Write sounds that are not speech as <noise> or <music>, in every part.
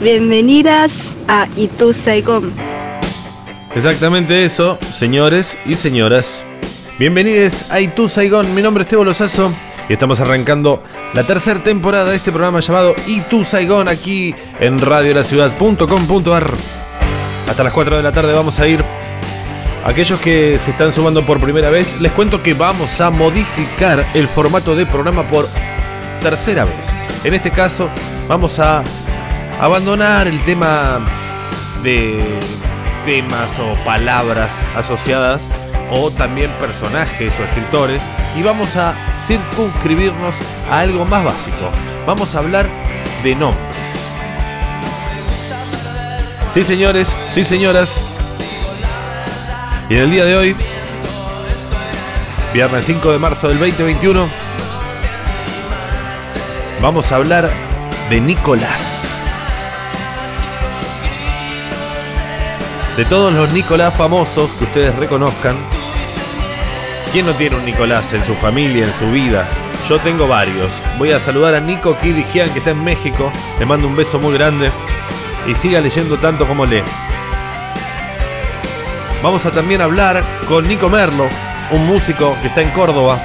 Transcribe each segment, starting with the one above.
Bienvenidas a Itu Saigon. Exactamente eso, señores y señoras. Bienvenidos a Itu Saigon. Mi nombre es Tebo Lozazo y estamos arrancando la tercera temporada de este programa llamado Itu Saigon aquí en radiolaciudad.com.ar. Hasta las 4 de la tarde vamos a ir. Aquellos que se están sumando por primera vez, les cuento que vamos a modificar el formato de programa por tercera vez. En este caso, vamos a abandonar el tema de temas o palabras asociadas o también personajes o escritores y vamos a circunscribirnos a algo más básico. Vamos a hablar de nombres. Sí señores, sí señoras. Y en el día de hoy, viernes 5 de marzo del 2021, vamos a hablar de Nicolás. De todos los Nicolás famosos que ustedes reconozcan, ¿quién no tiene un Nicolás en su familia, en su vida? Yo tengo varios. Voy a saludar a Nico Kidigian que está en México. Le mando un beso muy grande. Y siga leyendo tanto como lee. Vamos a también hablar con Nico Merlo, un músico que está en Córdoba.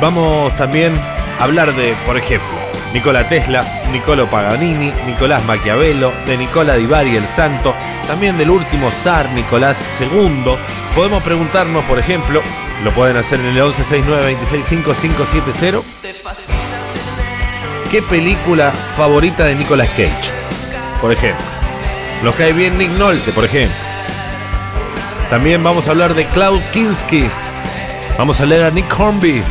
Vamos también a hablar de, por ejemplo, Nicola Tesla, Nicolo Paganini, Nicolás Maquiavelo, de Nicola Di Bari el Santo, también del último zar Nicolás II. Podemos preguntarnos, por ejemplo, lo pueden hacer en el 1169265570, ¿qué película favorita de Nicolas Cage? Por ejemplo, los cae bien Nick Nolte, por ejemplo. También vamos a hablar de Cloud Kinski. Vamos a leer a Nick Hornby.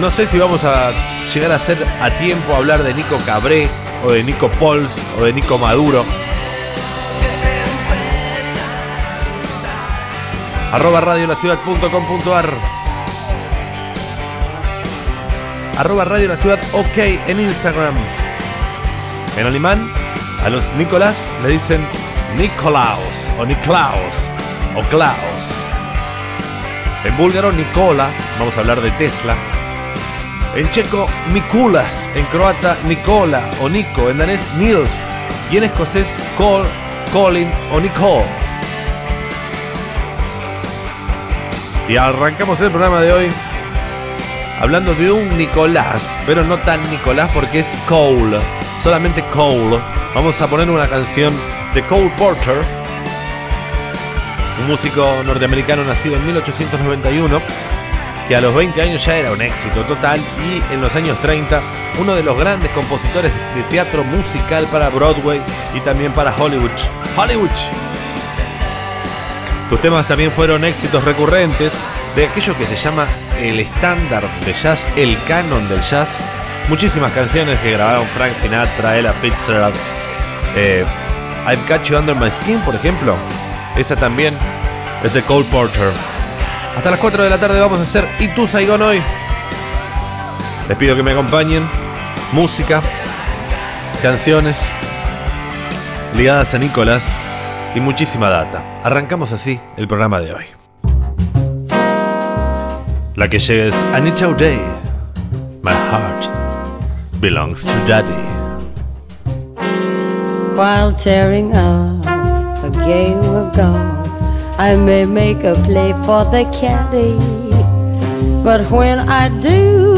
No sé si vamos a llegar a hacer a tiempo hablar de Nico Cabré o de Nico Pols o de Nico Maduro. Arroba radiolaciudad.com.ar Arroba Radio La Ciudad OK en Instagram. En alemán, a los Nicolás le dicen Nicolaos o Niklaus o Klaus. En búlgaro, Nicola, vamos a hablar de Tesla. En checo, Mikulas. En croata, Nicola o Nico. En danés, Nils. Y en escocés, Colin o Nicole. Y arrancamos el programa de hoy hablando de un Nicolás, pero no tan Nicolás porque es Cole, solamente Cole. Vamos a poner una canción de Cole Porter, un músico norteamericano nacido en 1891, que a los 20 años ya era un éxito total y en los años 30 uno de los grandes compositores de teatro musical para Broadway y también para Hollywood. Hollywood. Sus temas también fueron éxitos recurrentes de aquello que se llama el estándar de jazz, el canon del jazz. Muchísimas canciones que grabaron Frank Sinatra, Ella Fitzgerald, eh, I've Got You Under My Skin, por ejemplo. Esa también es de Cole Porter. Hasta las 4 de la tarde vamos a hacer ¿Y tú, Saigon, hoy? Les pido que me acompañen. Música, canciones ligadas a Nicolás y muchísima data. Arrancamos así el programa de hoy. La que llega es Anita. My heart belongs to daddy. While tearing up a game of golf, I may make a play for the caddy. But when I do,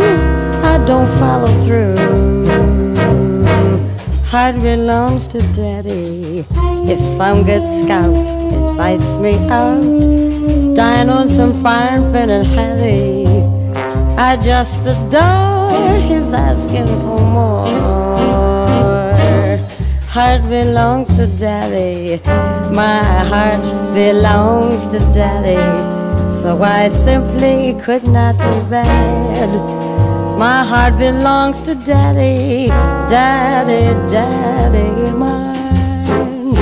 I don't follow through. Heart belongs to daddy. If some good scout invites me out, dine on some fine fin and hattie, I just adore his asking for more heart belongs to daddy. My heart belongs to daddy. So I simply could not be bad. My heart belongs to daddy. Daddy, daddy, mine.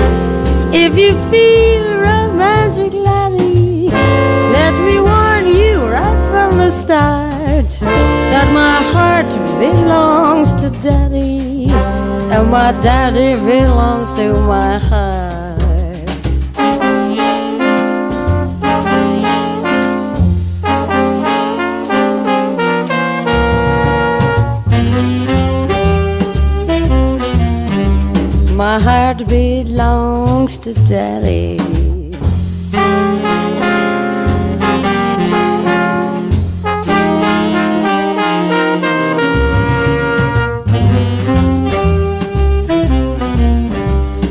If you feel romantic, laddie, let me warn you right from the start that my heart belongs to daddy and my daddy belongs to my heart. My heart belongs to Daddy.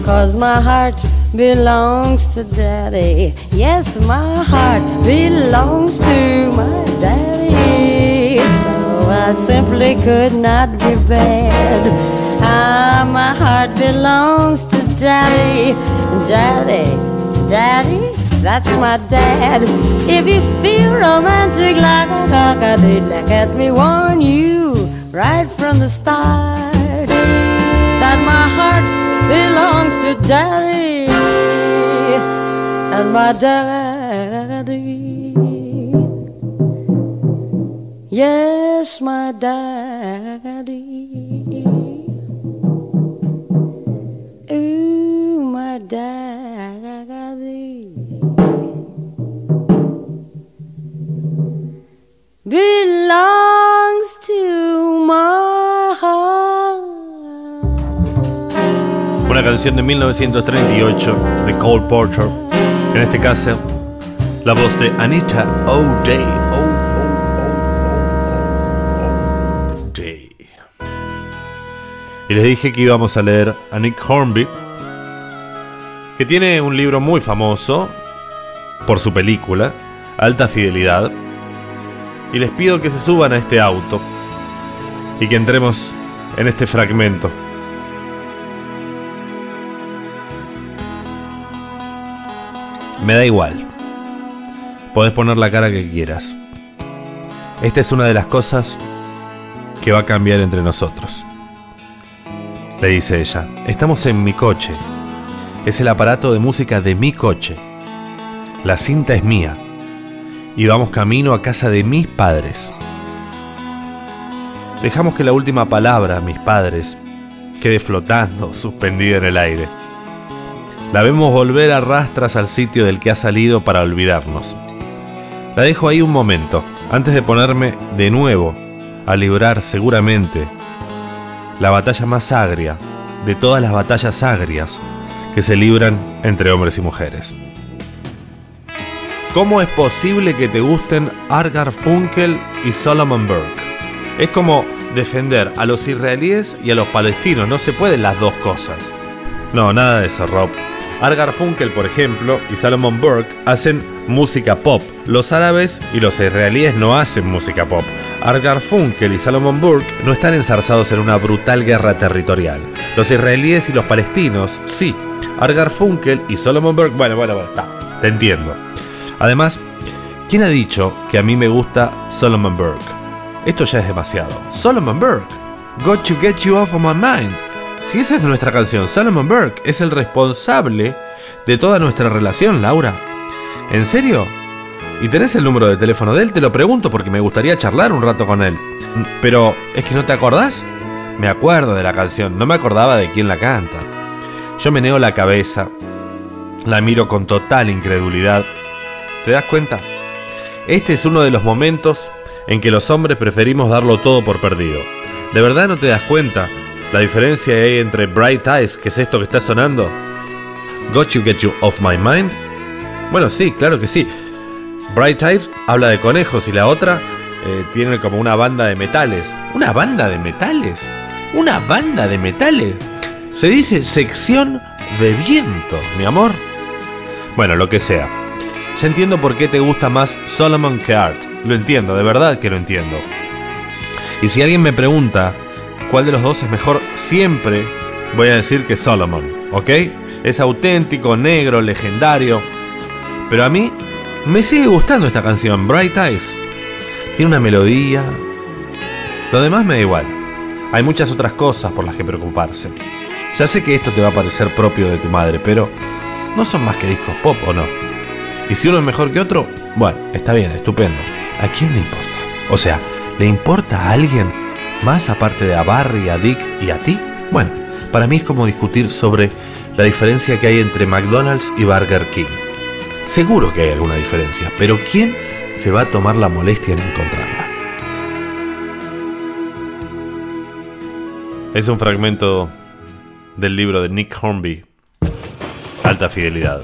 Cause my heart belongs to Daddy. Yes, my heart belongs to my Daddy. So I simply could not be bad. Ah, my heart belongs to Daddy. Daddy, Daddy, that's my dad. If you feel romantic like a cockadoo, let me warn you right from the start that my heart belongs to daddy and my daddy. Yes, my daddy. Una canción de 1938 de Cole Porter. En este caso, la voz de Anita O'Day. O'Day. Y les dije que íbamos a leer a Nick Hornby, que tiene un libro muy famoso por su película, Alta Fidelidad. Y les pido que se suban a este auto y que entremos en este fragmento. Me da igual. Podés poner la cara que quieras. Esta es una de las cosas que va a cambiar entre nosotros. Le dice ella, estamos en mi coche. Es el aparato de música de mi coche. La cinta es mía. Y vamos camino a casa de mis padres. Dejamos que la última palabra, mis padres, quede flotando, suspendida en el aire. La vemos volver a rastras al sitio del que ha salido para olvidarnos. La dejo ahí un momento, antes de ponerme de nuevo a librar seguramente la batalla más agria de todas las batallas agrias que se libran entre hombres y mujeres. ¿Cómo es posible que te gusten Argar Funkel y Solomon Burke? Es como defender a los israelíes y a los palestinos, no se pueden las dos cosas. No, nada de eso, Rob. Argar Funkel, por ejemplo, y Salomon Burke hacen música pop. Los árabes y los israelíes no hacen música pop. Argar Funkel y Salomon Burke no están enzarzados en una brutal guerra territorial. Los israelíes y los palestinos, sí. Argar Funkel y Solomon Burke, bueno, bueno, bueno, está, te entiendo. Además, ¿quién ha dicho que a mí me gusta Solomon Burke? Esto ya es demasiado. Solomon Burke, Got to Get You Off of My Mind. Si esa es nuestra canción, Solomon Burke es el responsable de toda nuestra relación, Laura. ¿En serio? ¿Y tenés el número de teléfono de él? Te lo pregunto porque me gustaría charlar un rato con él. Pero, ¿es que no te acordás? Me acuerdo de la canción, no me acordaba de quién la canta. Yo meneo la cabeza, la miro con total incredulidad. ¿Te das cuenta? Este es uno de los momentos en que los hombres preferimos darlo todo por perdido. ¿De verdad no te das cuenta la diferencia hay entre Bright Eyes, que es esto que está sonando? Got You Get You Off My Mind? Bueno, sí, claro que sí. Bright Eyes habla de conejos y la otra eh, tiene como una banda de metales. ¿Una banda de metales? ¿Una banda de metales? Se dice sección de viento, mi amor. Bueno, lo que sea. Ya entiendo por qué te gusta más Solomon que Art. Lo entiendo, de verdad que lo entiendo. Y si alguien me pregunta cuál de los dos es mejor, siempre voy a decir que Solomon, ¿ok? Es auténtico, negro, legendario. Pero a mí me sigue gustando esta canción, Bright Eyes. Tiene una melodía. Lo demás me da igual. Hay muchas otras cosas por las que preocuparse. Ya sé que esto te va a parecer propio de tu madre, pero no son más que discos pop, ¿o no? Y si uno es mejor que otro, bueno, está bien, estupendo. ¿A quién le importa? O sea, ¿le importa a alguien más aparte de a Barry, a Dick y a ti? Bueno, para mí es como discutir sobre la diferencia que hay entre McDonald's y Burger King. Seguro que hay alguna diferencia, pero ¿quién se va a tomar la molestia en encontrarla? Es un fragmento del libro de Nick Hornby, Alta Fidelidad.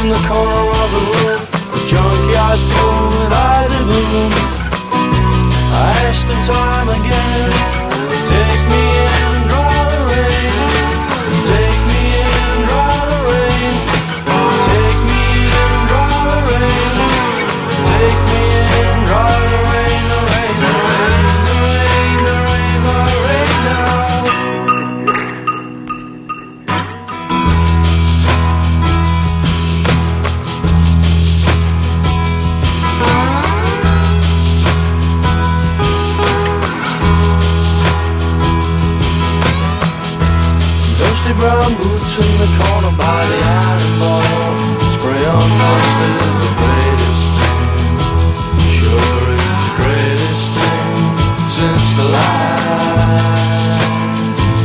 in the corner of the room, the junkyard full with eyes of gloom. I asked him time again, take me in dry the rain. Take me in dry the rain. Take me in dry the rain. Take me in dry the rain, Dusty brown boots in the corner by the iron bar. Spray on dust is the greatest thing. Sure is the greatest thing since the light.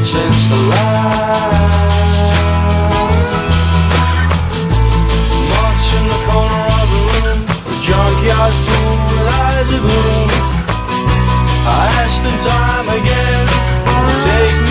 Since the light. Moths in the corner of the room. The junkyard with eyes of gloom. I asked in time again. Take me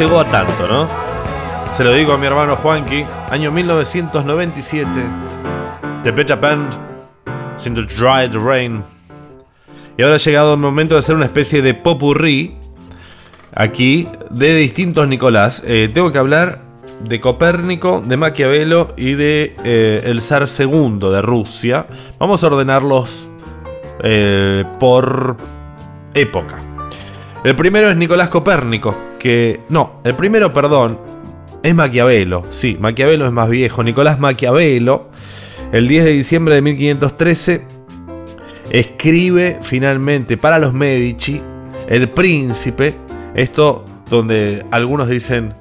llegó a tanto, ¿no? Se lo digo a mi hermano Juanqui, año 1997, The Beta Band, the Dried Rain. Y ahora ha llegado el momento de hacer una especie de popurrí aquí de distintos Nicolás. Eh, tengo que hablar de Copérnico, de Maquiavelo y de eh, el zar segundo de Rusia. Vamos a ordenarlos eh, por época. El primero es Nicolás Copérnico, que... No, el primero, perdón, es Maquiavelo. Sí, Maquiavelo es más viejo. Nicolás Maquiavelo, el 10 de diciembre de 1513, escribe finalmente para los Medici El Príncipe. Esto donde algunos dicen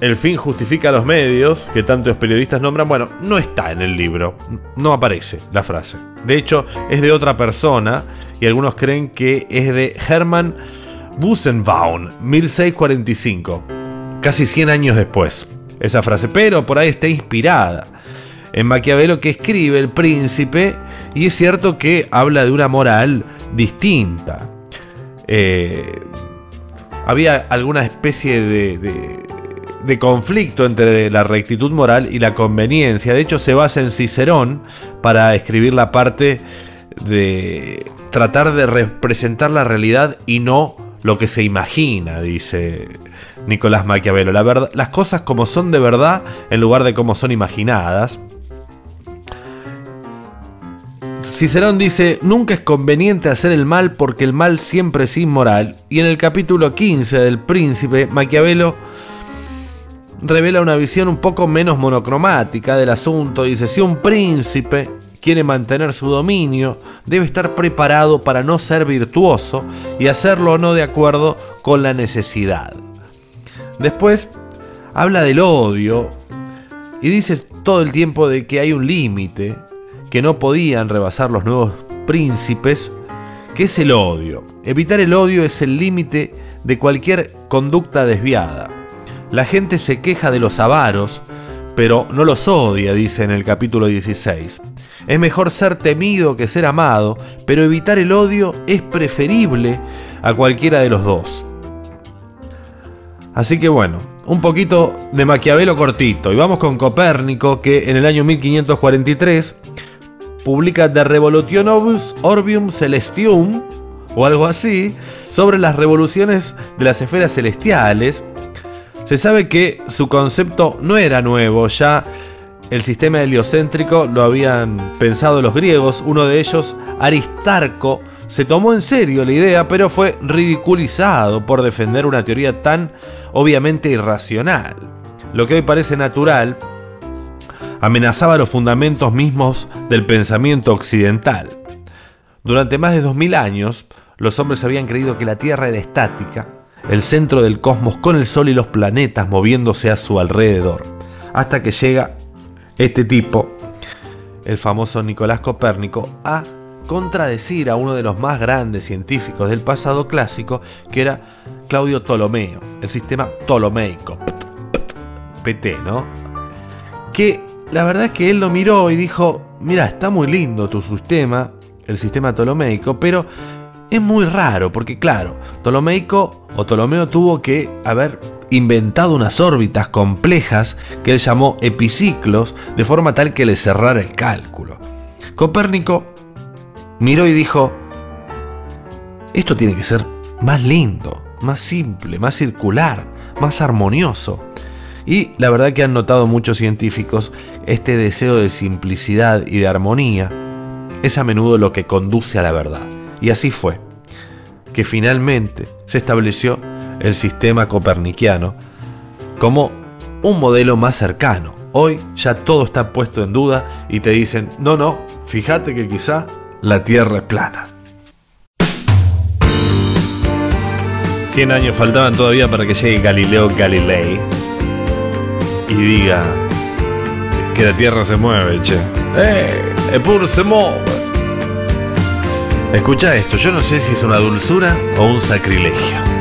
el fin justifica los medios, que tantos periodistas nombran. Bueno, no está en el libro, no aparece la frase. De hecho, es de otra persona y algunos creen que es de Hermann Busenbaum, 1645, casi 100 años después. Esa frase, pero por ahí está inspirada en Maquiavelo que escribe El Príncipe y es cierto que habla de una moral distinta. Eh, había alguna especie de conflicto entre la rectitud moral y la conveniencia. De hecho, se basa en Cicerón para escribir la parte de tratar de representar la realidad y no lo que se imagina, dice Nicolás Maquiavelo. La verdad, las cosas como son de verdad en lugar de como son imaginadas. Cicerón dice, nunca es conveniente hacer el mal porque el mal siempre es inmoral. Y en el capítulo 15 del Príncipe, Maquiavelo revela una visión un poco menos monocromática del asunto. Dice, si un príncipe quiere mantener su dominio, debe estar preparado para no ser virtuoso y hacerlo no de acuerdo con la necesidad. Después habla del odio y dice todo el tiempo de que hay un límite que no podían rebasar los nuevos príncipes, que es el odio. Evitar el odio es el límite de cualquier conducta desviada. La gente se queja de los avaros, pero no los odia, dice en el capítulo 16. Es mejor ser temido que ser amado, pero evitar el odio es preferible a cualquiera de los dos. Así que bueno, un poquito de Maquiavelo cortito. Y vamos con Copérnico, que en el año 1543 publica De Revolutionibus Orbium Celestium, o algo así, sobre las revoluciones de las esferas celestiales, se sabe que su concepto no era nuevo, ya el sistema heliocéntrico lo habían pensado los griegos, uno de ellos, Aristarco, se tomó en serio la idea, pero fue ridiculizado por defender una teoría tan obviamente irracional. Lo que hoy parece natural amenazaba los fundamentos mismos del pensamiento occidental. Durante más de 2000 años, los hombres habían creído que la Tierra era estática el centro del cosmos con el Sol y los planetas moviéndose a su alrededor, hasta que llega este tipo, el famoso Nicolás Copérnico, a contradecir a uno de los más grandes científicos del pasado clásico, que era Claudio Ptolomeo, el sistema ptolomeico, PT, ¿no? Que la verdad es que él lo miró y dijo, mira, está muy lindo tu sistema, el sistema ptolomeico, pero es muy raro, porque claro, Ptolomeico o Ptolomeo tuvo que haber inventado unas órbitas complejas que él llamó epiciclos, de forma tal que le cerrara el cálculo. Copérnico miró y dijo, esto tiene que ser más lindo, más simple, más circular, más armonioso. Y la verdad que han notado muchos científicos este deseo de simplicidad y de armonía es a menudo lo que conduce a la verdad. Y así fue, que finalmente se estableció el sistema copernicano como un modelo más cercano. Hoy ya todo está puesto en duda y te dicen, no, no, fíjate que quizá la Tierra es plana. 100 años faltaban todavía para que llegue Galileo Galilei y diga que la Tierra se mueve, che. ¡Eh! ¡Epur se mueve! Escucha esto, yo no sé si es una dulzura o un sacrilegio.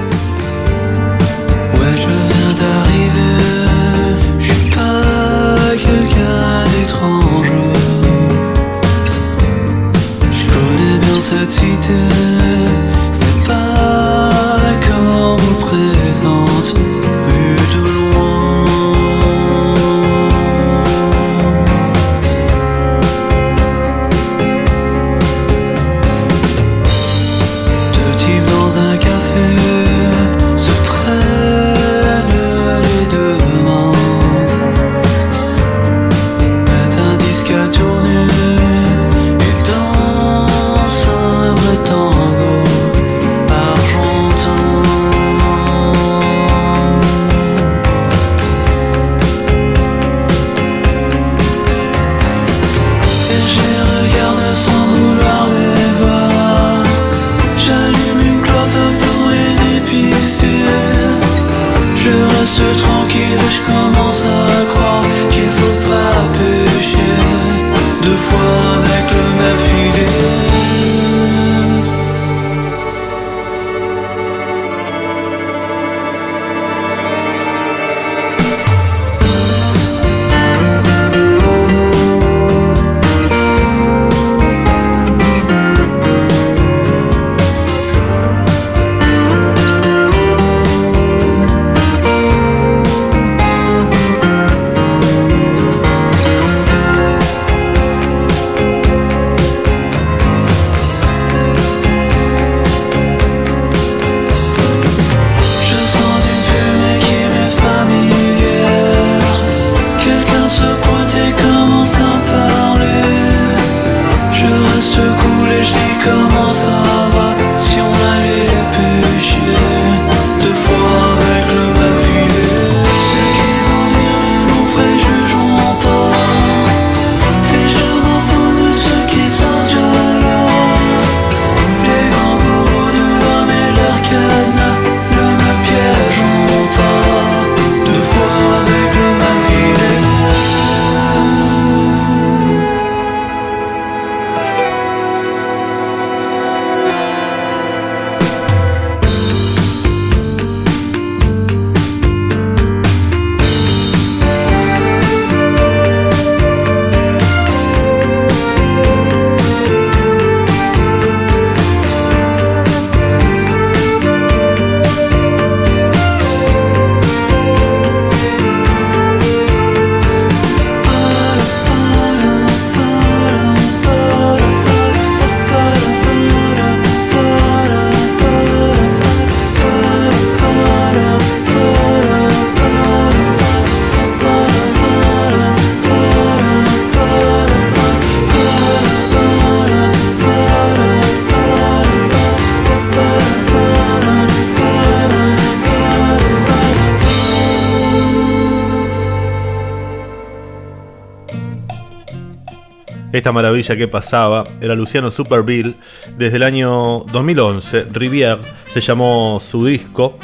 Esta maravilla que pasaba era Luciano Superbill desde el año 2011. Rivière se llamó su disco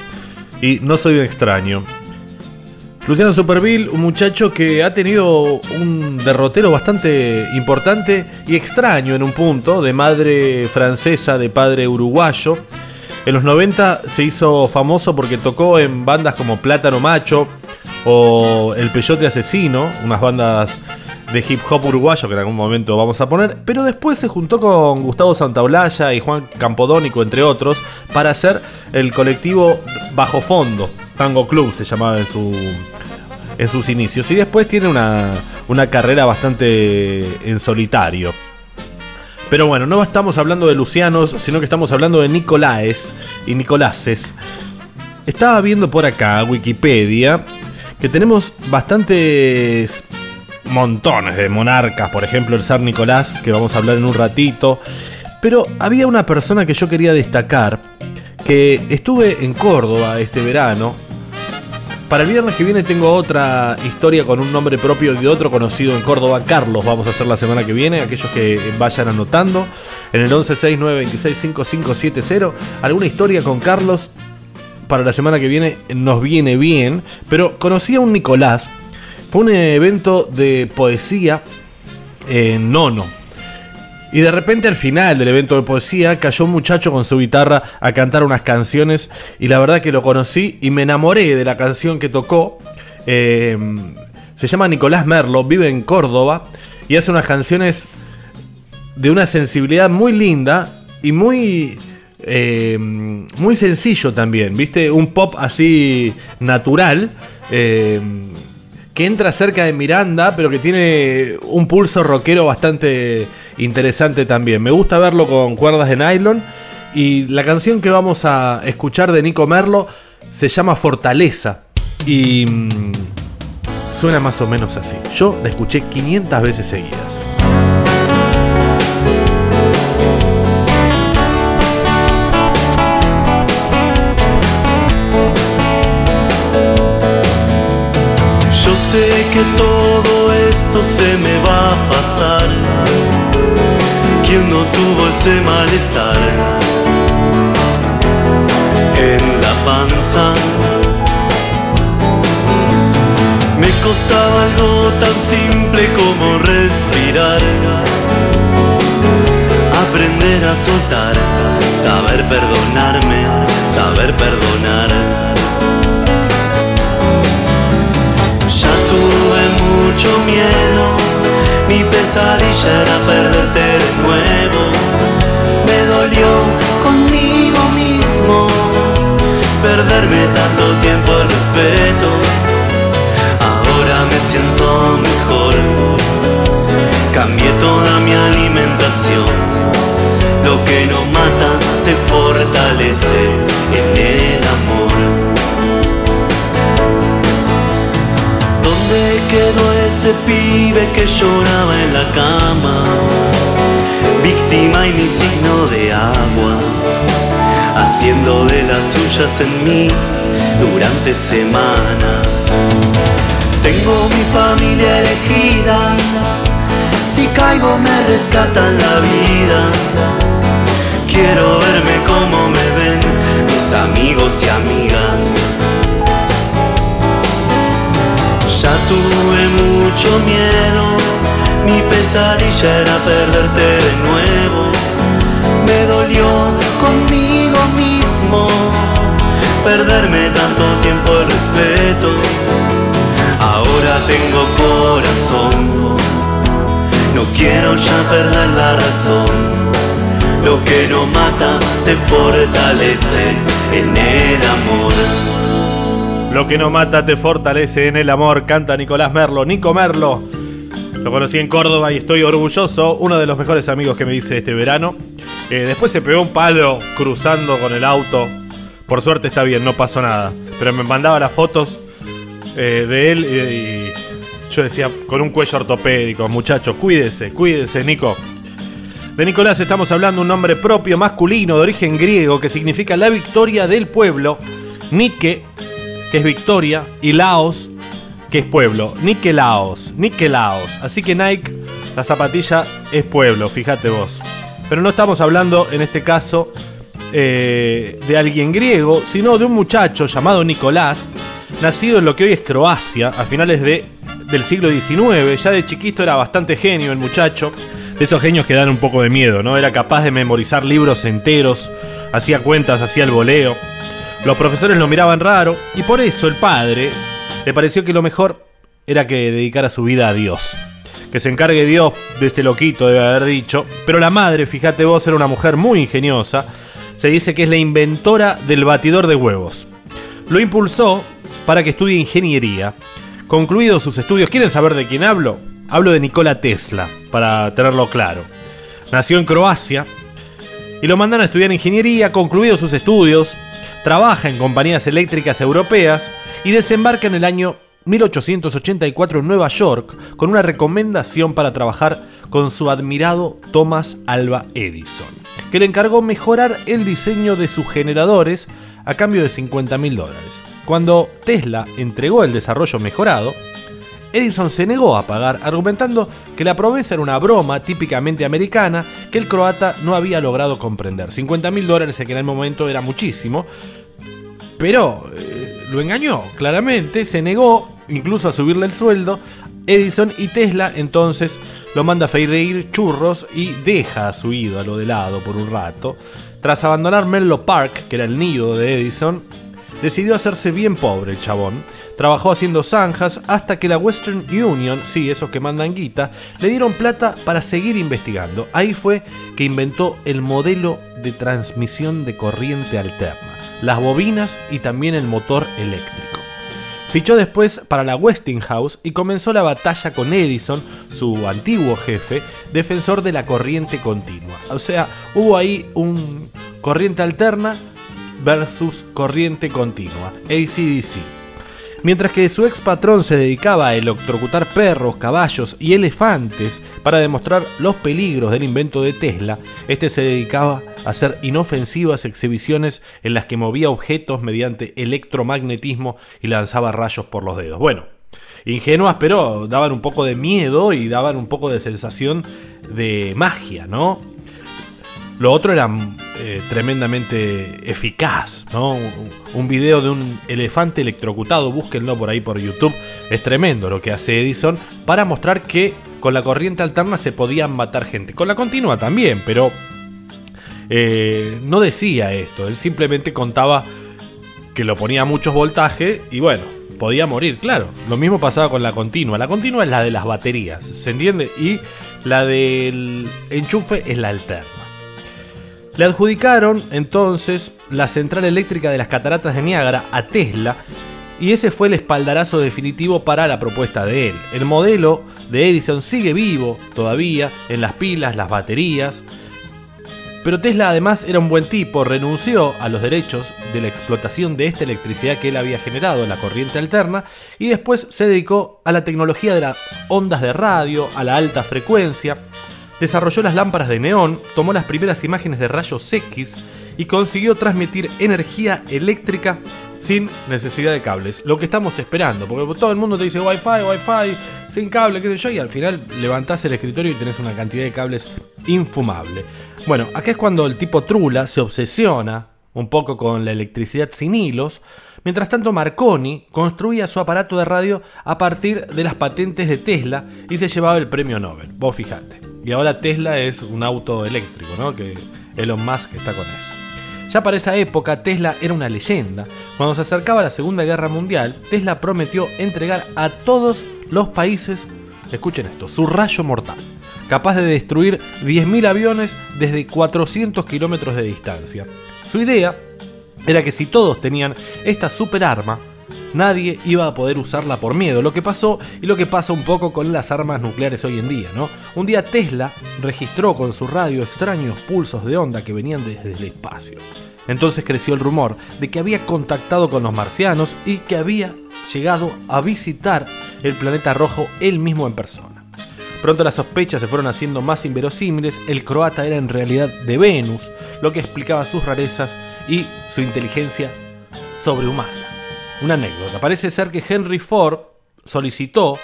y no soy un extraño. Luciano Superbill, un muchacho que ha tenido un derrotero bastante importante y extraño en un punto, de madre francesa, de padre uruguayo. En los 90 se hizo famoso porque tocó en bandas como Plátano Macho o El Peyote Asesino, unas bandas de hip hop uruguayo que en algún momento vamos a poner, pero después se juntó con Gustavo Santaolalla y Juan Campodónico, entre otros, para hacer el colectivo Bajo Fondo, Tango Club se llamaba en, su, en sus inicios, y después tiene una, una carrera bastante en solitario. Pero bueno, no estamos hablando de Lucianos, sino que estamos hablando de Nicolaes y Nicolases. Estaba viendo por acá Wikipedia que tenemos bastantes montones de monarcas, por ejemplo el zar Nicolás, que vamos a hablar en un ratito. Pero había una persona que yo quería destacar, que estuve en Córdoba este verano. Para el viernes que viene tengo otra historia con un nombre propio de otro conocido en Córdoba, Carlos, vamos a hacer la semana que viene, aquellos que vayan anotando. En el 1169265570, alguna historia con Carlos para la semana que viene nos viene bien, pero conocí a un Nicolás fue un evento de poesía en Nono. Y de repente al final del evento de poesía cayó un muchacho con su guitarra a cantar unas canciones y la verdad que lo conocí y me enamoré de la canción que tocó. Eh, se llama Nicolás Merlo, vive en Córdoba y hace unas canciones de una sensibilidad muy linda y muy eh, muy sencillo también, ¿viste? Un pop así natural. Eh, que entra cerca de Miranda, pero que tiene un pulso rockero bastante interesante también. Me gusta verlo con cuerdas de nylon. Y la canción que vamos a escuchar de Nico Merlo se llama Fortaleza. Y mm, suena más o menos así. Yo la escuché 500 veces seguidas. Sé que todo esto se me va a pasar. ¿Quién no tuvo ese malestar en la panza? Me costaba algo tan simple como respirar. Aprender a soltar, saber perdonarme, saber perdonar. Mucho miedo, mi pesadilla era perderte de nuevo. Me dolió conmigo mismo, perderme tanto tiempo el respeto. Ahora me siento mejor, cambié toda mi alimentación. Lo que no mata te fortalece en el amor. ¿Dónde quedó ese pibe que lloraba en la cama? Víctima y mi signo de agua, haciendo de las suyas en mí durante semanas. Tengo mi familia elegida, si caigo me rescatan la vida. Quiero verme como me ven mis amigos y amigas. Ya tuve mucho miedo, mi pesadilla era perderte de nuevo. Me dolió conmigo mismo, perderme tanto tiempo el respeto. Ahora tengo corazón, no quiero ya perder la razón. Lo que no mata te fortalece en el amor. Lo que no mata te fortalece en el amor, canta Nicolás Merlo. Nico Merlo, lo conocí en Córdoba y estoy orgulloso, uno de los mejores amigos que me hice este verano. Eh, después se pegó un palo cruzando con el auto. Por suerte está bien, no pasó nada. Pero me mandaba las fotos eh, de él y, y yo decía, con un cuello ortopédico, muchacho, cuídese, cuídese, Nico. De Nicolás estamos hablando un nombre propio masculino de origen griego que significa la victoria del pueblo. Nike, que es victoria, y Laos, que es pueblo. Nikelaos, Nikelaos. Así que Nike la zapatilla es pueblo, fíjate vos. Pero no estamos hablando en este caso eh, de alguien griego, sino de un muchacho llamado Nicolás, nacido en lo que hoy es Croacia, a finales de, del siglo XIX. Ya de chiquito era bastante genio el muchacho, de esos genios que dan un poco de miedo, ¿no? Era capaz de memorizar libros enteros, hacía cuentas, hacía el voleo. Los profesores lo miraban raro y por eso el padre le pareció que lo mejor era que dedicara su vida a Dios. Que se encargue Dios de este loquito, debe haber dicho. Pero la madre, fíjate vos, era una mujer muy ingeniosa. Se dice que es la inventora del batidor de huevos. Lo impulsó para que estudie ingeniería. Concluidos sus estudios, ¿quieren saber de quién hablo? Hablo de Nikola Tesla, para tenerlo claro. Nació en Croacia y lo mandan a estudiar ingeniería, concluidos sus estudios, trabaja en compañías eléctricas europeas y desembarca en el año 1884 en Nueva York con una recomendación para trabajar con su admirado Thomas Alva Edison, que le encargó mejorar el diseño de sus generadores a cambio de 50 mil dólares. Cuando Tesla entregó el desarrollo mejorado, Edison se negó a pagar, argumentando que la promesa era una broma típicamente americana que el croata no había logrado comprender. 50 mil dólares en aquel momento era muchísimo, pero eh, lo engañó, claramente, se negó incluso a subirle el sueldo. Edison y Tesla entonces lo manda a freír churros y deja a su ídolo de lado por un rato. Tras abandonar Menlo Park, que era el nido de Edison, decidió hacerse bien pobre el chabón. Trabajó haciendo zanjas hasta que la Western Union, sí, esos que mandan guita, le dieron plata para seguir investigando. Ahí fue que inventó el modelo de transmisión de corriente alterna, las bobinas y también el motor eléctrico. Fichó después para la Westinghouse y comenzó la batalla con Edison, su antiguo jefe, defensor de la corriente continua. O sea, hubo ahí un corriente alterna versus corriente continua, ACDC. Mientras que su ex patrón se dedicaba a electrocutar perros, caballos y elefantes para demostrar los peligros del invento de Tesla, este se dedicaba a hacer inofensivas exhibiciones en las que movía objetos mediante electromagnetismo y lanzaba rayos por los dedos. Bueno, ingenuas, pero daban un poco de miedo y daban un poco de sensación de magia, ¿no? Lo otro era eh, tremendamente eficaz, ¿no? Un video de un elefante electrocutado, búsquenlo por ahí por YouTube, es tremendo lo que hace Edison para mostrar que con la corriente alterna se podían matar gente. Con la continua también, pero eh, no decía esto, él simplemente contaba que lo ponía a muchos voltajes y bueno, podía morir, claro. Lo mismo pasaba con la continua. La continua es la de las baterías, ¿se entiende? Y la del enchufe es la alterna. Le adjudicaron entonces la central eléctrica de las cataratas de Niágara a Tesla y ese fue el espaldarazo definitivo para la propuesta de él. El modelo de Edison sigue vivo todavía en las pilas, las baterías, pero Tesla además era un buen tipo, renunció a los derechos de la explotación de esta electricidad que él había generado, la corriente alterna, y después se dedicó a la tecnología de las ondas de radio, a la alta frecuencia, desarrolló las lámparas de neón, tomó las primeras imágenes de rayos X y consiguió transmitir energía eléctrica sin necesidad de cables. Lo que estamos esperando, porque todo el mundo te dice Wi-Fi, Wi-Fi, sin cable, qué sé yo, y al final levantás el escritorio y tenés una cantidad de cables infumable. Bueno, acá es cuando el tipo Trula se obsesiona un poco con la electricidad sin hilos. Mientras tanto, Marconi construía su aparato de radio a partir de las patentes de Tesla y se llevaba el premio Nobel. Vos fijate. Y ahora Tesla es un auto eléctrico, ¿no? Que Elon Musk está con eso. Ya para esa época Tesla era una leyenda. Cuando se acercaba la Segunda Guerra Mundial, Tesla prometió entregar a todos los países, escuchen esto, su rayo mortal, capaz de destruir 10.000 aviones desde 400 kilómetros de distancia. Su idea era que si todos tenían esta super arma, nadie iba a poder usarla por miedo. Lo que pasó y lo que pasa un poco con las armas nucleares hoy en día, ¿no? Un día Tesla registró con su radio extraños pulsos de onda que venían desde el espacio. Entonces creció el rumor de que había contactado con los marcianos y que había llegado a visitar el planeta rojo él mismo en persona. Pronto las sospechas se fueron haciendo más inverosímiles, el croata era en realidad de Venus, lo que explicaba sus rarezas y su inteligencia sobrehumana. Una anécdota. Parece ser que Henry Ford solicitó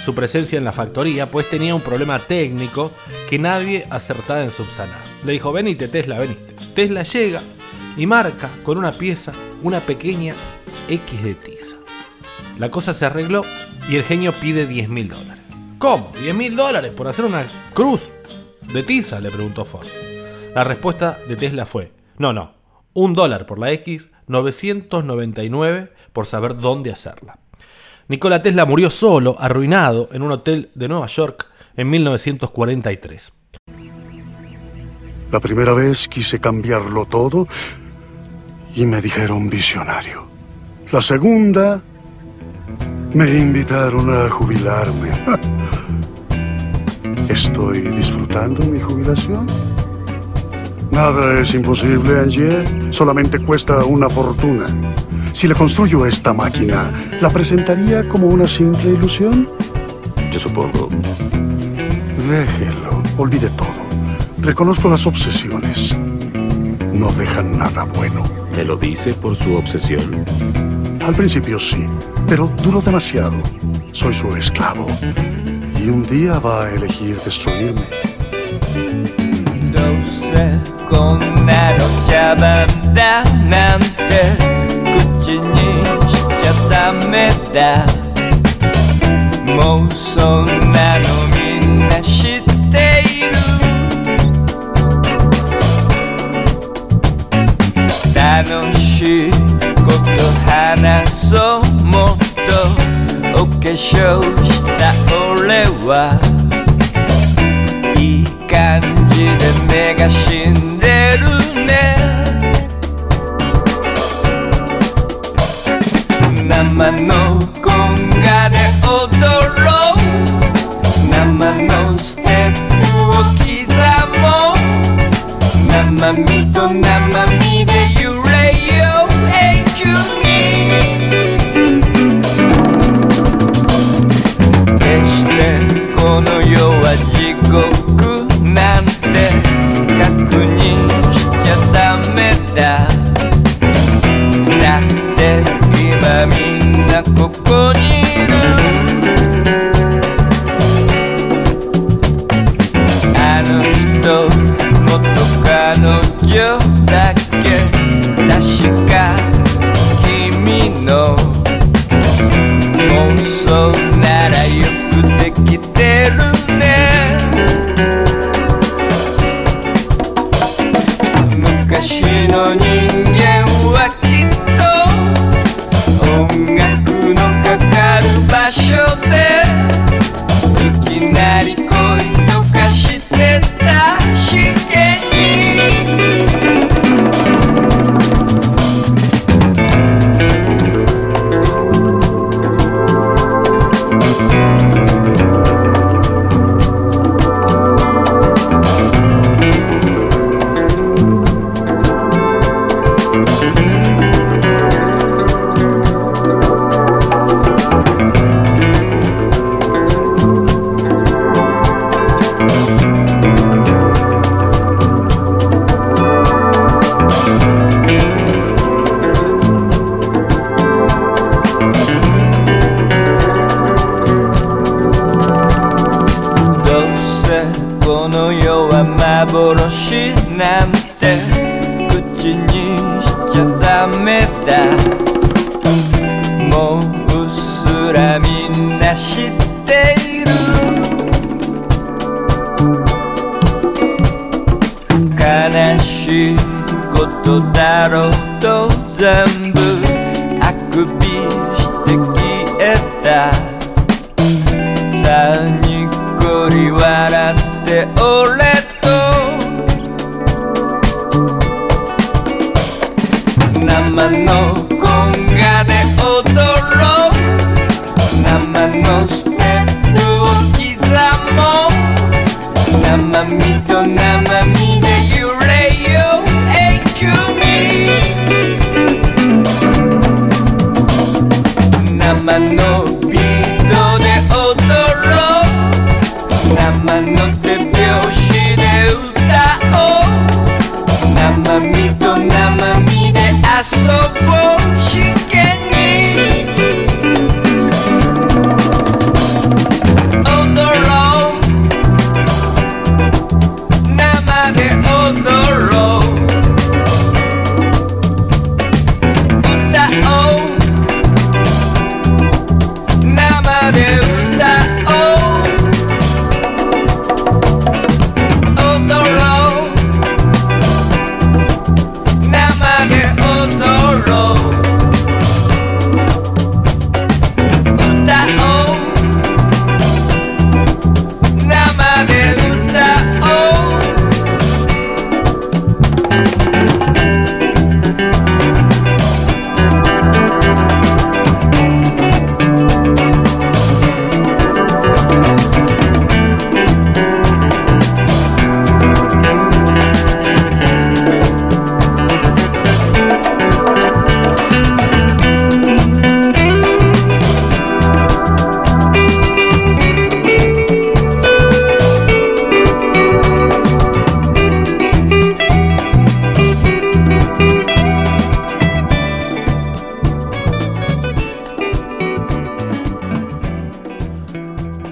su presencia en la factoría, pues tenía un problema técnico que nadie acertaba en subsanar. Le dijo, venite Tesla, venite. Tesla llega y marca con una pieza una pequeña X de tiza. La cosa se arregló y el genio pide 10 mil dólares. ¿Cómo? ¿10 mil dólares por hacer una cruz de tiza? Le preguntó Ford. La respuesta de Tesla fue, no, no, un dólar por la X, 999 por saber dónde hacerla. Nikola Tesla murió solo, arruinado, en un hotel de Nueva York en 1943. La primera vez quise cambiarlo todo y me dijeron visionario. La segunda, me invitaron a jubilarme. <laughs> ¿Estoy disfrutando mi jubilación? Nada es imposible, Angier. Solamente cuesta una fortuna. Si le construyo esta máquina, ¿la presentaría como una simple ilusión? Yo supongo. Déjelo. Olvide todo. Reconozco las obsesiones. No dejan nada bueno. ¿Me lo dice por su obsesión? Al principio sí, pero duró demasiado. Soy su esclavo. Y un día va a elegir destruirme. どうせこんなの茶番だなんて口にしちゃダメだ。もうそんなのみんな知っている。楽しいこと話そう。もっとお化粧した俺は。感じで目が死んでるね。生のコンガで踊ろう。生のステップを刻もう。生身と生身で揺れよう。永久に決してこの世は地獄。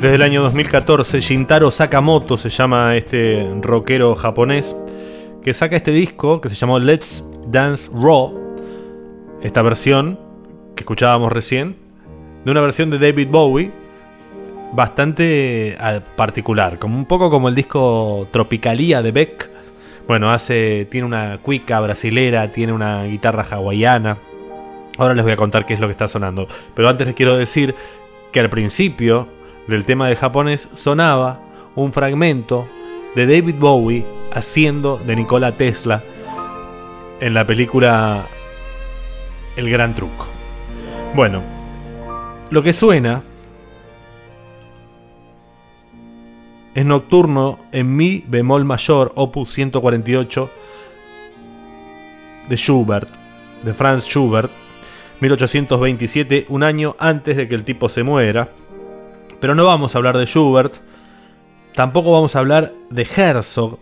Desde el año 2014, Shintaro Sakamoto se llama este rockero japonés, que saca este disco que se llamó Let's Dance Raw, esta versión que escuchábamos recién, de una versión de David Bowie bastante eh, particular, como un poco como el disco Tropicalía de Beck. Bueno, hace tiene una cuica brasilera, tiene una guitarra hawaiana. Ahora les voy a contar qué es lo que está sonando, pero antes les quiero decir que al principio del tema del japonés sonaba un fragmento de David Bowie haciendo de Nikola Tesla en la película El Gran Truco. Bueno, lo que suena es nocturno en mi bemol mayor, opus 148 de Schubert, de Franz Schubert, 1827, un año antes de que el tipo se muera. Pero no vamos a hablar de Schubert, tampoco vamos a hablar de Herzog,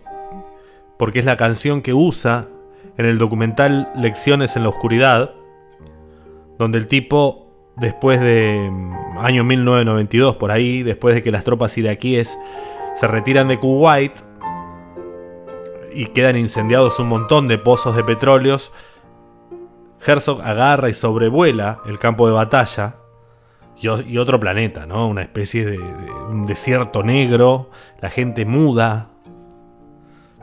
porque es la canción que usa en el documental Lecciones en la Oscuridad, donde el tipo, después de mm, año 1992, por ahí, después de que las tropas iraquíes se retiran de Kuwait y quedan incendiados un montón de pozos de petróleos, Herzog agarra y sobrevuela el campo de batalla y, otro planeta, ¿no? Una especie de, un desierto negro, la gente muda,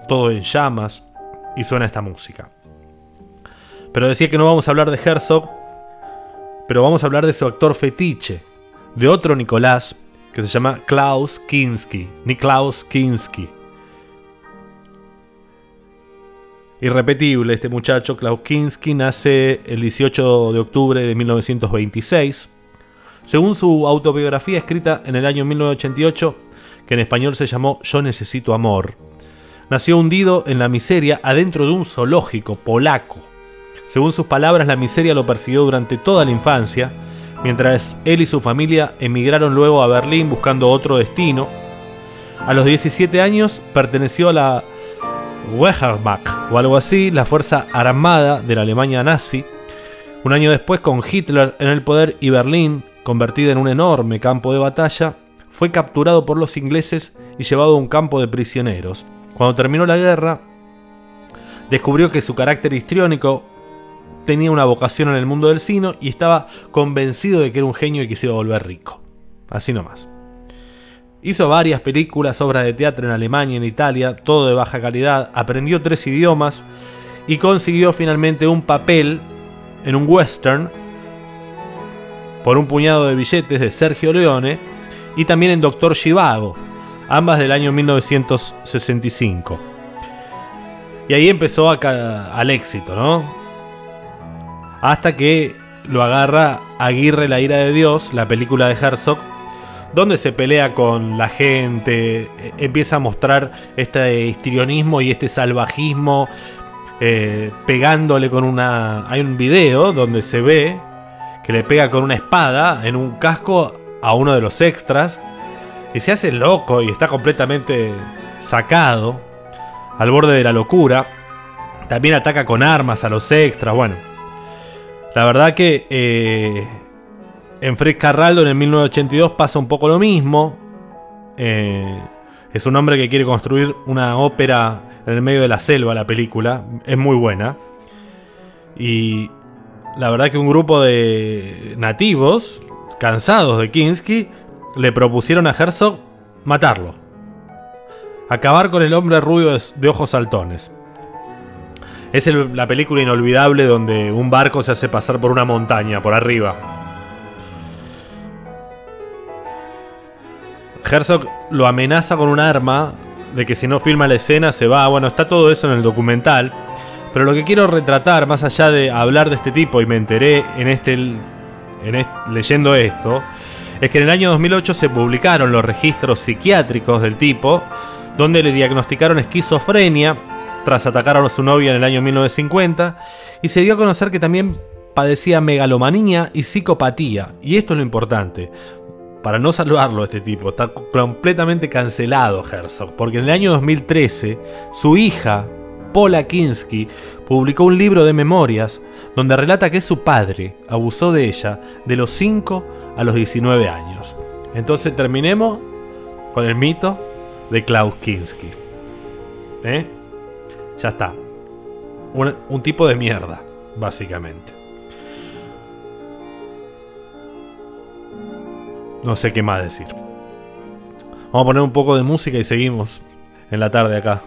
todo en llamas y suena esta música. Pero decía que no vamos a hablar de Herzog, pero vamos a hablar de su actor fetiche, de otro Nicolás que se llama Klaus Kinski, Niklaus Kinski. Irrepetible este muchacho, Klaus Kinski, nace el 18 de octubre de 1926. Según su autobiografía escrita en el año 1988, que en español se llamó Yo necesito amor, nació hundido en la miseria adentro de un zoológico polaco. Según sus palabras, la miseria lo persiguió durante toda la infancia mientras él y su familia emigraron luego a Berlín buscando otro destino. A los 17 años perteneció a la Wehrmacht o algo así, la fuerza armada de la Alemania nazi. Un año después, con Hitler en el poder y Berlín convertida en un enorme campo de batalla, fue capturado por los ingleses y llevado a un campo de prisioneros. Cuando terminó la guerra, descubrió que su carácter histriónico tenía una vocación en el mundo del cine y estaba convencido de que era un genio y que se iba a volver rico. Así nomás. Hizo varias películas, obras de teatro en Alemania en Italia, todo de baja calidad, aprendió tres idiomas y consiguió finalmente un papel en un western por un puñado de billetes de Sergio Leone y también en Doctor Chivago, ambas del año 1965. Y ahí empezó al éxito, ¿no? hasta que lo agarra Aguirre la ira de Dios, la película de Herzog, donde se pelea con la gente, e, empieza a mostrar este histrionismo y este salvajismo, eh, pegándole con una... Hay un video donde se ve que le pega con una espada en un casco a uno de los extras y se hace loco y está completamente sacado, al borde de la locura. También ataca con armas a los extras, bueno. La verdad que eh, en Fred Carraldo en el 1982 pasa un poco lo mismo. Eh, es un hombre que quiere construir una ópera en el medio de la selva, la película. Es muy buena. Y la verdad que un grupo de nativos, cansados de Kinski, le propusieron a Herzog matarlo. Acabar con el hombre rubio de ojos saltones. Es la película inolvidable donde un barco se hace pasar por una montaña, por arriba. Herzog lo amenaza con un arma de que si no filma la escena se va. Bueno, está todo eso en el documental. Pero lo que quiero retratar, más allá de hablar de este tipo, y me enteré en este, en leyendo esto, es que en el año 2008 se publicaron los registros psiquiátricos del tipo, donde le diagnosticaron esquizofrenia tras atacar a su novia en el año 1950 y se dio a conocer que también padecía megalomanía y psicopatía. Y esto es lo importante. Para no salvarlo este tipo, está completamente cancelado Herzog, porque en el año 2013 su hija, Paula Kinski, publicó un libro de memorias donde relata que su padre abusó de ella de los 5 a los 19 años. Entonces terminemos con el mito de Klaus Kinski. ¿Eh? Ya está. Un tipo de mierda, básicamente. No sé qué más decir. Vamos a poner un poco de música y seguimos en la tarde acá,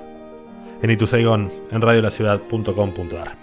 en Itu Saigon, en radiolaciudad.com.ar.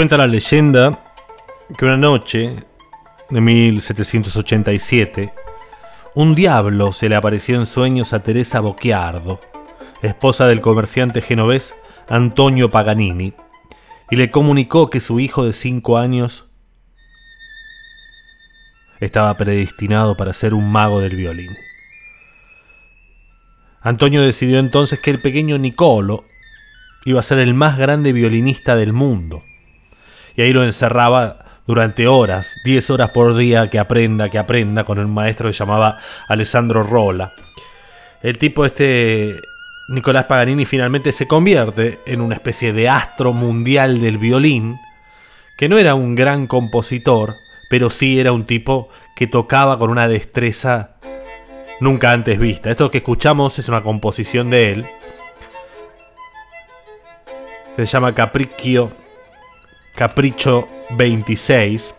Cuenta la leyenda que una noche de 1787, un diablo se le apareció en sueños a Teresa Bocchiardo, esposa del comerciante genovés Antonio Paganini, y le comunicó que su hijo de cinco años estaba predestinado para ser un mago del violín. Antonio decidió entonces que el pequeño Nicolo iba a ser el más grande violinista del mundo. Y ahí lo encerraba durante horas, 10 horas por día, que aprenda, que aprenda, con un maestro que llamaba Alessandro Rola. El tipo este, Nicolás Paganini, finalmente se convierte en una especie de astro mundial del violín, que no era un gran compositor, pero sí era un tipo que tocaba con una destreza nunca antes vista. Esto que escuchamos es una composición de él. Se llama Capriccio, Capricho 26,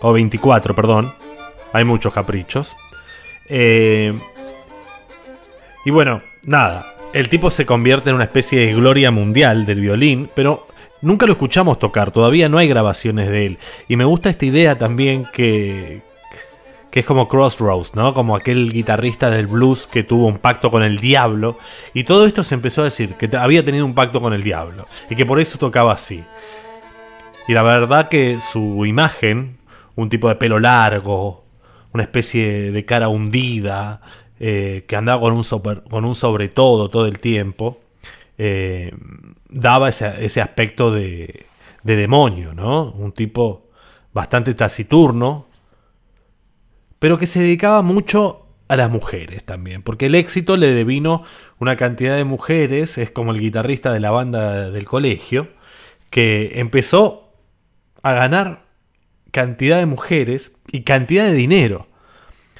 o 24, perdón. Hay muchos caprichos. Eh, y bueno, nada. El tipo se convierte en una especie de gloria mundial del violín, pero nunca lo escuchamos tocar, todavía no hay grabaciones de él. Y me gusta esta idea también que, que es como Crossroads, ¿no? Como aquel guitarrista del blues que tuvo un pacto con el diablo. Y todo esto se empezó a decir, que había tenido un pacto con el diablo. Y que por eso tocaba así. Y la verdad que su imagen, un tipo de pelo largo, una especie de cara hundida, eh, que andaba con un, sobre, con un sobre todo todo el tiempo, eh, daba ese, ese aspecto de, de demonio, ¿no? Un tipo bastante taciturno, pero que se dedicaba mucho a las mujeres también, porque el éxito le devino una cantidad de mujeres, es como el guitarrista de la banda del colegio, que empezó a ganar cantidad de mujeres y cantidad de dinero.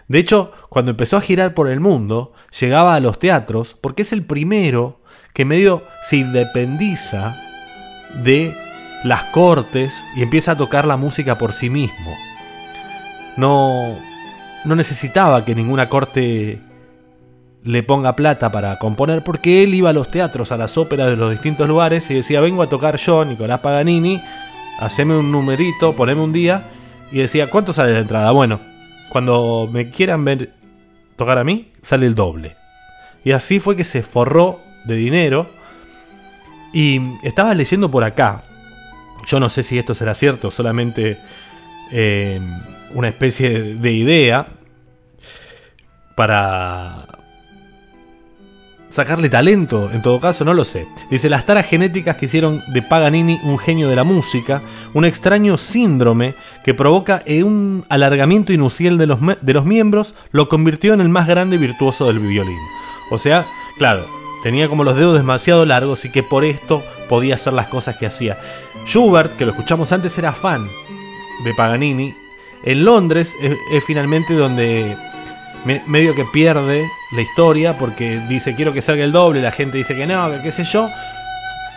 De hecho, cuando empezó a girar por el mundo, llegaba a los teatros porque es el primero que medio se independiza de las cortes y empieza a tocar la música por sí mismo. No, no necesitaba que ninguna corte le ponga plata para componer porque él iba a los teatros, a las óperas de los distintos lugares y decía, vengo a tocar yo, Nicolás Paganini, haceme un numerito, poneme un día y decía, ¿cuánto sale la entrada? Bueno, cuando me quieran ver tocar a mí, sale el doble. Y así fue que se forró de dinero. Y estaba leyendo por acá. Yo no sé si esto será cierto, solamente eh, una especie de idea para sacarle talento, en todo caso, no lo sé. Dice, las taras genéticas que hicieron de Paganini un genio de la música, un extraño síndrome que provoca un alargamiento inusual de los, de los miembros, lo convirtió en el más grande virtuoso del violín. O sea, claro, tenía como los dedos demasiado largos y que por esto podía hacer las cosas que hacía. Schubert, que lo escuchamos antes, era fan de Paganini. En Londres es finalmente donde medio que pierde la historia porque dice quiero que salga el doble, la gente dice que no, que qué sé yo.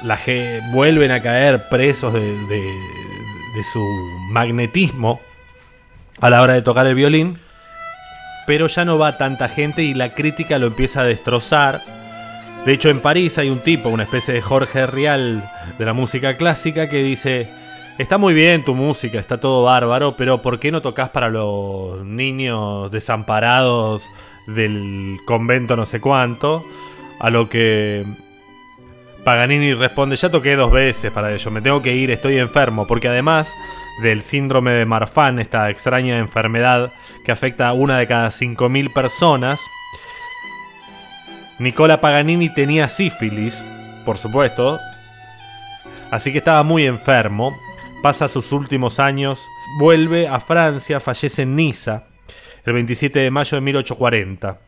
La G vuelven a caer presos de, de, su magnetismo a la hora de tocar el violín. Pero ya no va tanta gente y la crítica lo empieza a destrozar. De hecho, en París hay un tipo, una especie de Jorge Rial de la música clásica, que dice: Está muy bien tu música, está todo bárbaro, pero ¿por qué no tocas para los niños desamparados del convento no sé cuánto? A lo que Paganini responde, ya toqué dos veces para ello, me tengo que ir, estoy enfermo, porque además del síndrome de Marfan, esta extraña enfermedad que afecta a una de cada 5.000 personas, Nicola Paganini tenía sífilis, por supuesto, así que estaba muy enfermo pasa sus últimos años, vuelve a Francia, fallece en Niza el 27 de mayo de 1840.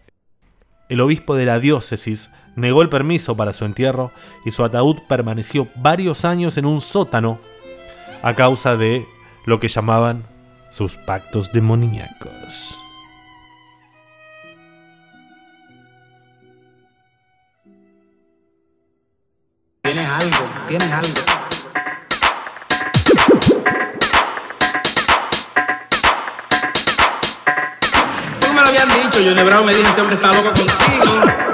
El obispo de la diócesis negó el permiso para su entierro y su ataúd permaneció varios años en un sótano a causa de lo que llamaban sus pactos demoníacos. Tienes algo, tienes algo. Dicho, Johnny Bravo me dijo, este hombre está loco contigo.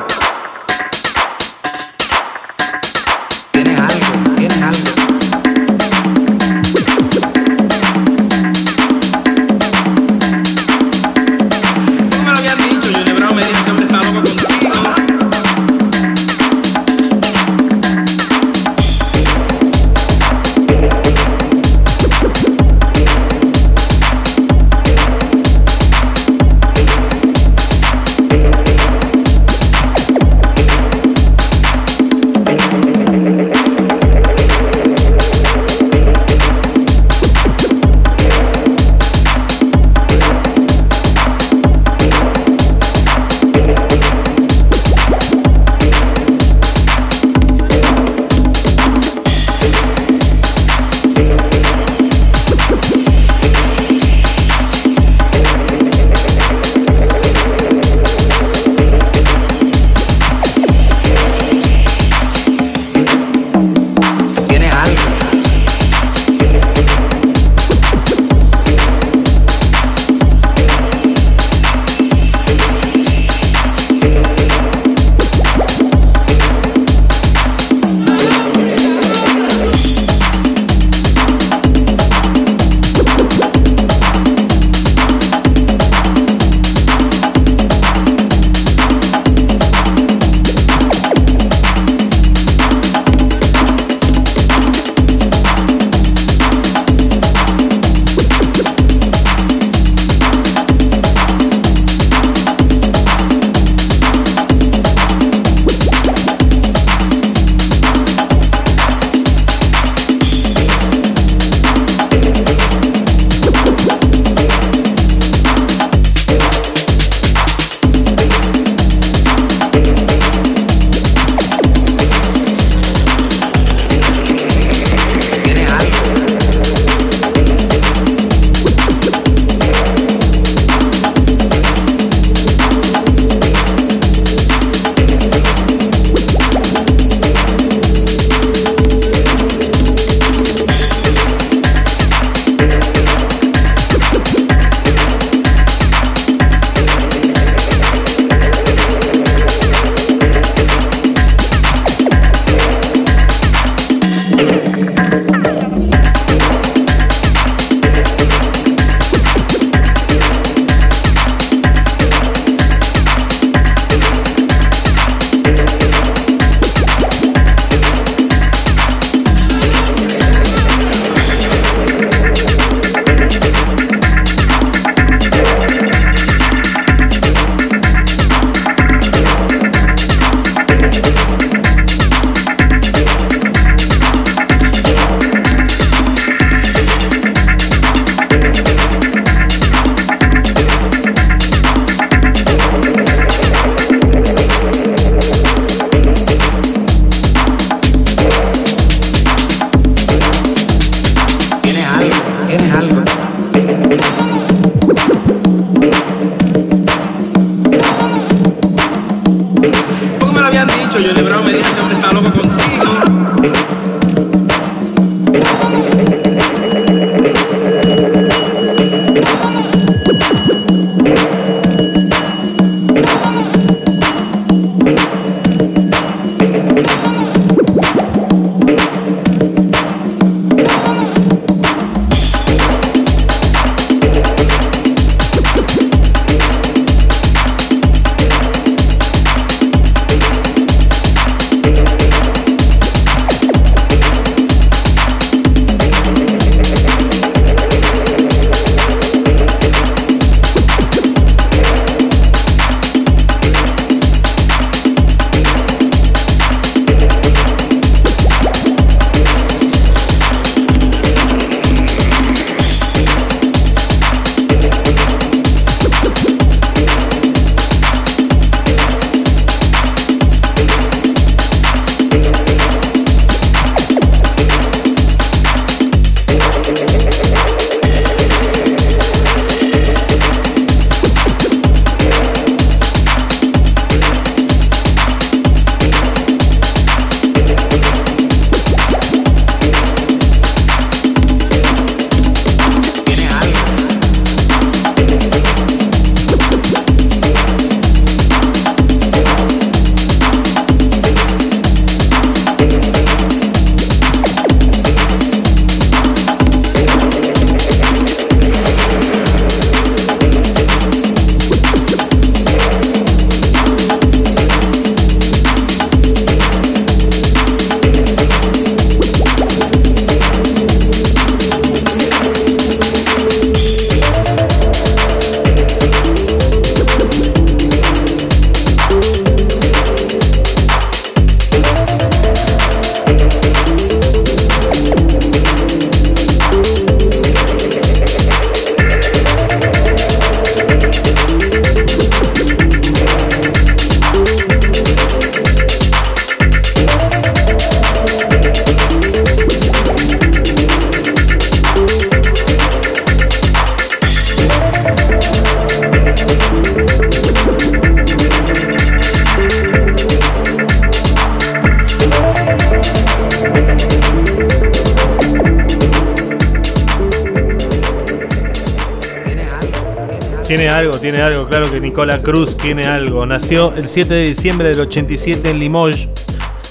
Tiene algo, tiene algo, claro que Nicola Cruz tiene algo. Nació el 7 de diciembre del 87 en Limoges,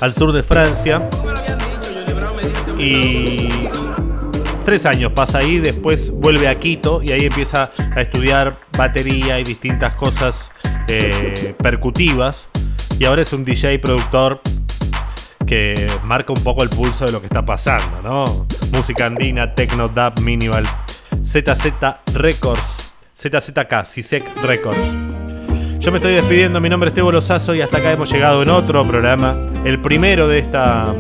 al sur de Francia. Y tres años pasa ahí, después vuelve a Quito y ahí empieza a estudiar batería y distintas cosas eh, percutivas. Y ahora es un DJ productor que marca un poco el pulso de lo que está pasando, ¿no? Música andina, techno, dub, minimal. ZZ Records, ZZK, CISEC Records. Yo me estoy despidiendo, mi nombre es Tebo Lozazo y hasta acá hemos llegado en otro programa, el primero de esta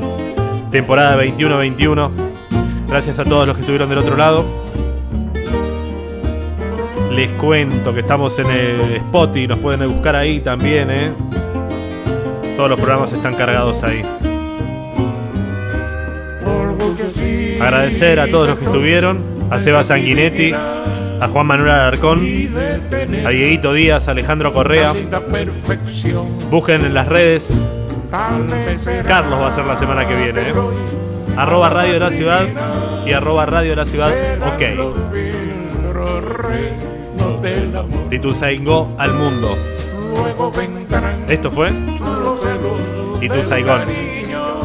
temporada 21-21. Gracias a todos los que estuvieron del otro lado. Les cuento que estamos en el Spotify, nos pueden buscar ahí también, ¿eh? Todos los programas están cargados ahí. Agradecer a todos los que estuvieron, a Seba Sanguinetti, a Juan Manuel Alarcón, a Dieguito Díaz, a Alejandro Correa. Busquen en las redes. Carlos va a ser la semana que viene. ¿eh? Arroba Radio de la Ciudad y arroba Radio de la Ciudad. Ok. Tituzaingó al mundo. Esto fue Itu Saigón.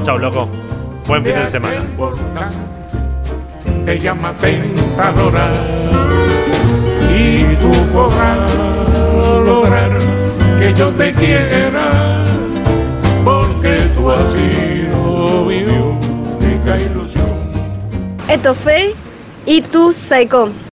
Chau, loco. Buen fin de semana. llama tú podrás lograr que yo te quiera porque tú has sido mi única ilusión. Esto fue Y tú, Saicón.